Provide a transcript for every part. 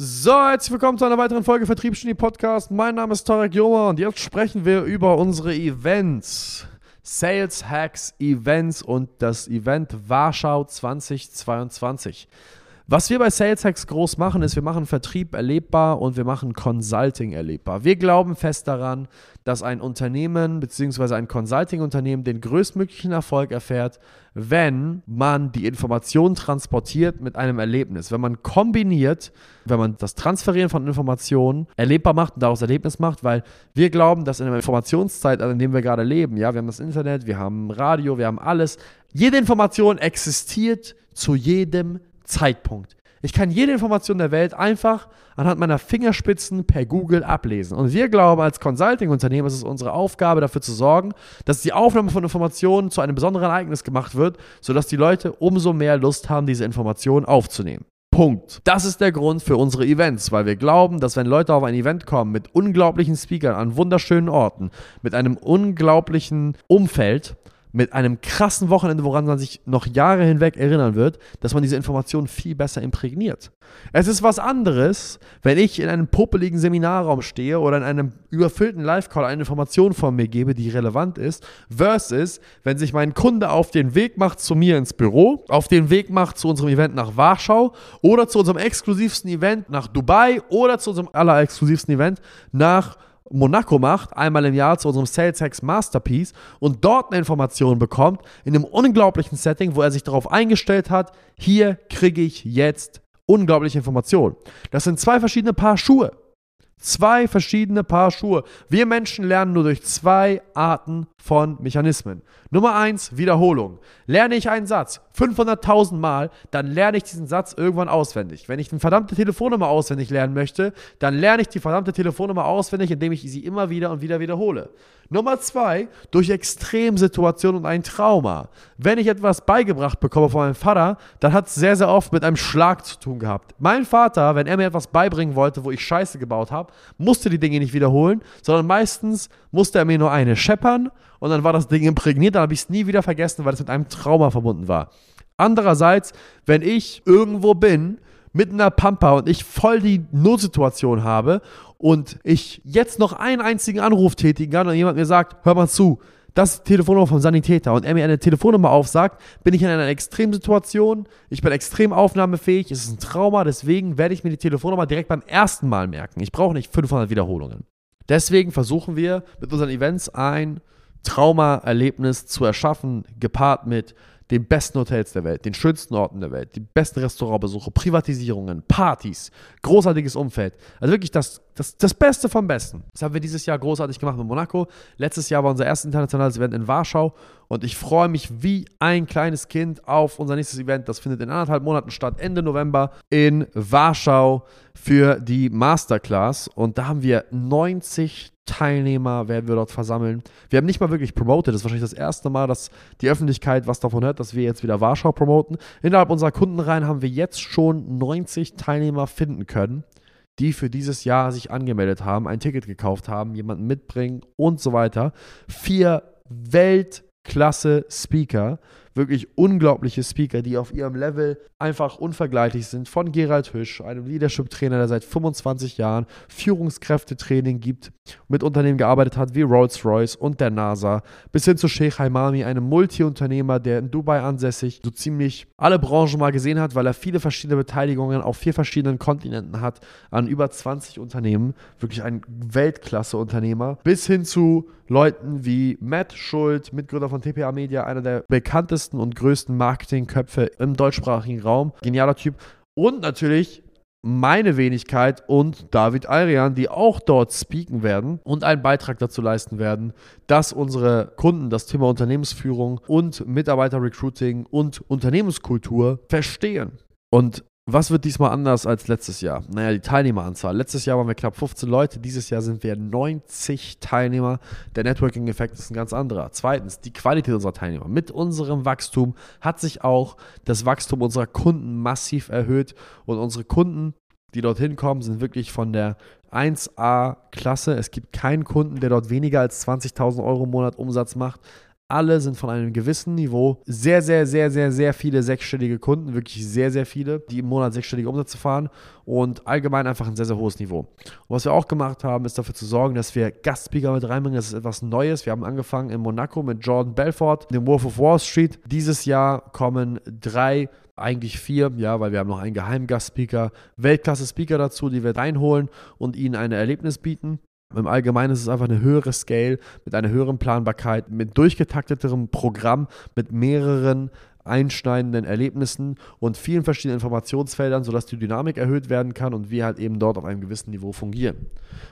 So, herzlich willkommen zu einer weiteren Folge Vertriebsgenie Podcast. Mein Name ist Tarek Joma und jetzt sprechen wir über unsere Events. Sales Hacks Events und das Event Warschau 2022. Was wir bei Sales Hacks groß machen, ist, wir machen Vertrieb erlebbar und wir machen Consulting erlebbar. Wir glauben fest daran, dass ein Unternehmen bzw. ein Consulting-Unternehmen den größtmöglichen Erfolg erfährt, wenn man die Informationen transportiert mit einem Erlebnis. Wenn man kombiniert, wenn man das Transferieren von Informationen erlebbar macht und daraus Erlebnis macht, weil wir glauben, dass in der Informationszeit, in der wir gerade leben, ja, wir haben das Internet, wir haben Radio, wir haben alles, jede Information existiert zu jedem Zeitpunkt. Ich kann jede Information der Welt einfach anhand meiner Fingerspitzen per Google ablesen. Und wir glauben, als Consulting-Unternehmen ist es unsere Aufgabe, dafür zu sorgen, dass die Aufnahme von Informationen zu einem besonderen Ereignis gemacht wird, sodass die Leute umso mehr Lust haben, diese Informationen aufzunehmen. Punkt. Das ist der Grund für unsere Events, weil wir glauben, dass wenn Leute auf ein Event kommen mit unglaublichen Speakern an wunderschönen Orten, mit einem unglaublichen Umfeld, mit einem krassen Wochenende, woran man sich noch Jahre hinweg erinnern wird, dass man diese Informationen viel besser imprägniert. Es ist was anderes, wenn ich in einem popeligen Seminarraum stehe oder in einem überfüllten Live-Call eine Information von mir gebe, die relevant ist, versus wenn sich mein Kunde auf den Weg macht zu mir ins Büro, auf den Weg macht zu unserem Event nach Warschau oder zu unserem exklusivsten Event nach Dubai oder zu unserem allerexklusivsten Event nach Monaco macht, einmal im Jahr zu unserem Sales Hacks Masterpiece und dort eine Information bekommt, in einem unglaublichen Setting, wo er sich darauf eingestellt hat, hier kriege ich jetzt unglaubliche Informationen. Das sind zwei verschiedene Paar Schuhe. Zwei verschiedene Paar Schuhe. Wir Menschen lernen nur durch zwei Arten von Mechanismen. Nummer eins, Wiederholung. Lerne ich einen Satz 500.000 Mal, dann lerne ich diesen Satz irgendwann auswendig. Wenn ich eine verdammte Telefonnummer auswendig lernen möchte, dann lerne ich die verdammte Telefonnummer auswendig, indem ich sie immer wieder und wieder wiederhole. Nummer zwei, durch Extremsituationen und ein Trauma. Wenn ich etwas beigebracht bekomme von meinem Vater, dann hat es sehr, sehr oft mit einem Schlag zu tun gehabt. Mein Vater, wenn er mir etwas beibringen wollte, wo ich Scheiße gebaut habe, musste die Dinge nicht wiederholen, sondern meistens musste er mir nur eine scheppern und dann war das Ding imprägniert, dann habe ich es nie wieder vergessen, weil es mit einem Trauma verbunden war. Andererseits, wenn ich irgendwo bin, mit einer Pampa und ich voll die Notsituation habe und ich jetzt noch einen einzigen Anruf tätigen kann und jemand mir sagt, hör mal zu, das Telefonnummer vom Sanitäter und er mir eine Telefonnummer aufsagt, bin ich in einer Extremsituation, ich bin extrem aufnahmefähig, es ist ein Trauma, deswegen werde ich mir die Telefonnummer direkt beim ersten Mal merken. Ich brauche nicht 500 Wiederholungen. Deswegen versuchen wir mit unseren Events ein Traumaerlebnis zu erschaffen, gepaart mit den besten Hotels der Welt, den schönsten Orten der Welt, die besten Restaurantbesuche, Privatisierungen, Partys, großartiges Umfeld. Also wirklich das, das, das Beste vom Besten. Das haben wir dieses Jahr großartig gemacht mit Monaco. Letztes Jahr war unser erstes internationales Event in Warschau und ich freue mich wie ein kleines Kind auf unser nächstes Event. Das findet in anderthalb Monaten statt, Ende November in Warschau für die Masterclass. Und da haben wir 90 Teilnehmer werden wir dort versammeln. Wir haben nicht mal wirklich promoted. Das ist wahrscheinlich das erste Mal, dass die Öffentlichkeit was davon hört, dass wir jetzt wieder Warschau promoten. Innerhalb unserer Kundenreihen haben wir jetzt schon 90 Teilnehmer finden können, die für dieses Jahr sich angemeldet haben, ein Ticket gekauft haben, jemanden mitbringen und so weiter. Vier Weltklasse Speaker wirklich unglaubliche Speaker, die auf ihrem Level einfach unvergleichlich sind. Von Gerald Hüsch, einem Leadership-Trainer, der seit 25 Jahren Führungskräftetraining gibt, mit Unternehmen gearbeitet hat wie Rolls-Royce und der NASA, bis hin zu Sheikh Haimami, einem Multi-Unternehmer, der in Dubai ansässig so ziemlich alle Branchen mal gesehen hat, weil er viele verschiedene Beteiligungen auf vier verschiedenen Kontinenten hat, an über 20 Unternehmen. Wirklich ein Weltklasse-Unternehmer. Bis hin zu Leuten wie Matt Schuld, Mitgründer von TPA Media, einer der bekanntesten besten und größten Marketingköpfe im deutschsprachigen Raum. Genialer Typ. Und natürlich meine Wenigkeit und David Arian, die auch dort speaken werden und einen Beitrag dazu leisten werden, dass unsere Kunden das Thema Unternehmensführung und Mitarbeiterrecruiting und Unternehmenskultur verstehen. Und was wird diesmal anders als letztes Jahr? Naja, die Teilnehmeranzahl. Letztes Jahr waren wir knapp 15 Leute, dieses Jahr sind wir 90 Teilnehmer. Der Networking-Effekt ist ein ganz anderer. Zweitens, die Qualität unserer Teilnehmer. Mit unserem Wachstum hat sich auch das Wachstum unserer Kunden massiv erhöht und unsere Kunden, die dorthin kommen, sind wirklich von der 1A-Klasse. Es gibt keinen Kunden, der dort weniger als 20.000 Euro im Monat Umsatz macht. Alle sind von einem gewissen Niveau. Sehr, sehr, sehr, sehr, sehr viele sechsstellige Kunden, wirklich sehr, sehr viele, die im Monat sechsstellige Umsätze fahren und allgemein einfach ein sehr, sehr hohes Niveau. Und was wir auch gemacht haben, ist dafür zu sorgen, dass wir Gastspeaker mit reinbringen. Das ist etwas Neues. Wir haben angefangen in Monaco mit Jordan Belfort, dem Wolf of Wall Street. Dieses Jahr kommen drei eigentlich vier, ja, weil wir haben noch einen Geheimgastspeaker, Weltklasse-Speaker dazu, die wir reinholen und ihnen ein Erlebnis bieten. Im Allgemeinen ist es einfach eine höhere Scale mit einer höheren Planbarkeit, mit durchgetakteterem Programm, mit mehreren einschneidenden Erlebnissen und vielen verschiedenen Informationsfeldern, sodass die Dynamik erhöht werden kann und wir halt eben dort auf einem gewissen Niveau fungieren.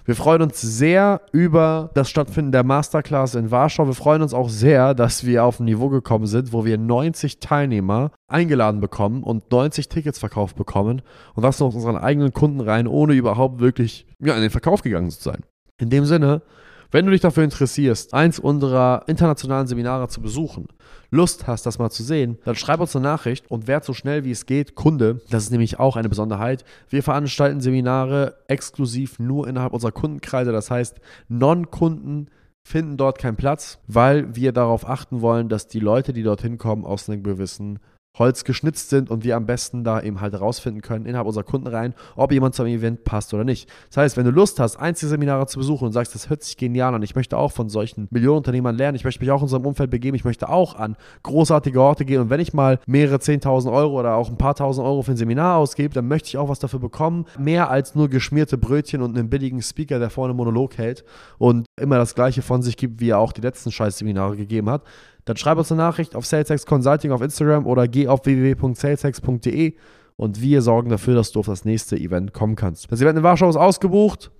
Wir freuen uns sehr über das Stattfinden der Masterclass in Warschau. Wir freuen uns auch sehr, dass wir auf ein Niveau gekommen sind, wo wir 90 Teilnehmer eingeladen bekommen und 90 Tickets verkauft bekommen und das noch unseren eigenen Kunden rein, ohne überhaupt wirklich ja, in den Verkauf gegangen zu sein. In dem Sinne, wenn du dich dafür interessierst, eins unserer internationalen Seminare zu besuchen, Lust hast, das mal zu sehen, dann schreib uns eine Nachricht und werd so schnell wie es geht Kunde. Das ist nämlich auch eine Besonderheit. Wir veranstalten Seminare exklusiv nur innerhalb unserer Kundenkreise. Das heißt, Non-Kunden finden dort keinen Platz, weil wir darauf achten wollen, dass die Leute, die dorthin kommen, aus einem gewissen Holz geschnitzt sind und wir am besten da eben halt herausfinden können innerhalb unserer Kunden rein, ob jemand zum Event passt oder nicht. Das heißt, wenn du Lust hast, Einzelseminare zu besuchen und sagst, das hört sich genial an, ich möchte auch von solchen Millionenunternehmern lernen, ich möchte mich auch in unserem Umfeld begeben, ich möchte auch an großartige Orte gehen und wenn ich mal mehrere 10.000 Euro oder auch ein paar tausend Euro für ein Seminar ausgebe, dann möchte ich auch was dafür bekommen. Mehr als nur geschmierte Brötchen und einen billigen Speaker, der vorne Monolog hält und immer das Gleiche von sich gibt, wie er auch die letzten Scheißseminare gegeben hat dann schreib uns eine Nachricht auf SalesX Consulting auf Instagram oder geh auf www.salesx.de und wir sorgen dafür, dass du auf das nächste Event kommen kannst. Das Event in Warschau ist ausgebucht.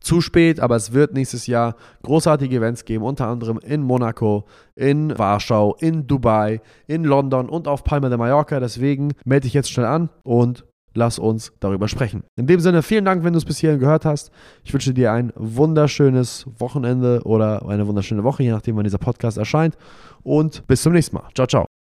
Zu spät, aber es wird nächstes Jahr großartige Events geben, unter anderem in Monaco, in Warschau, in Dubai, in London und auf Palma de Mallorca. Deswegen melde dich jetzt schnell an und lass uns darüber sprechen. In dem Sinne, vielen Dank, wenn du es bis hierhin gehört hast. Ich wünsche dir ein wunderschönes Wochenende oder eine wunderschöne Woche, je nachdem, wann dieser Podcast erscheint. Und bis zum nächsten Mal. Ciao, ciao.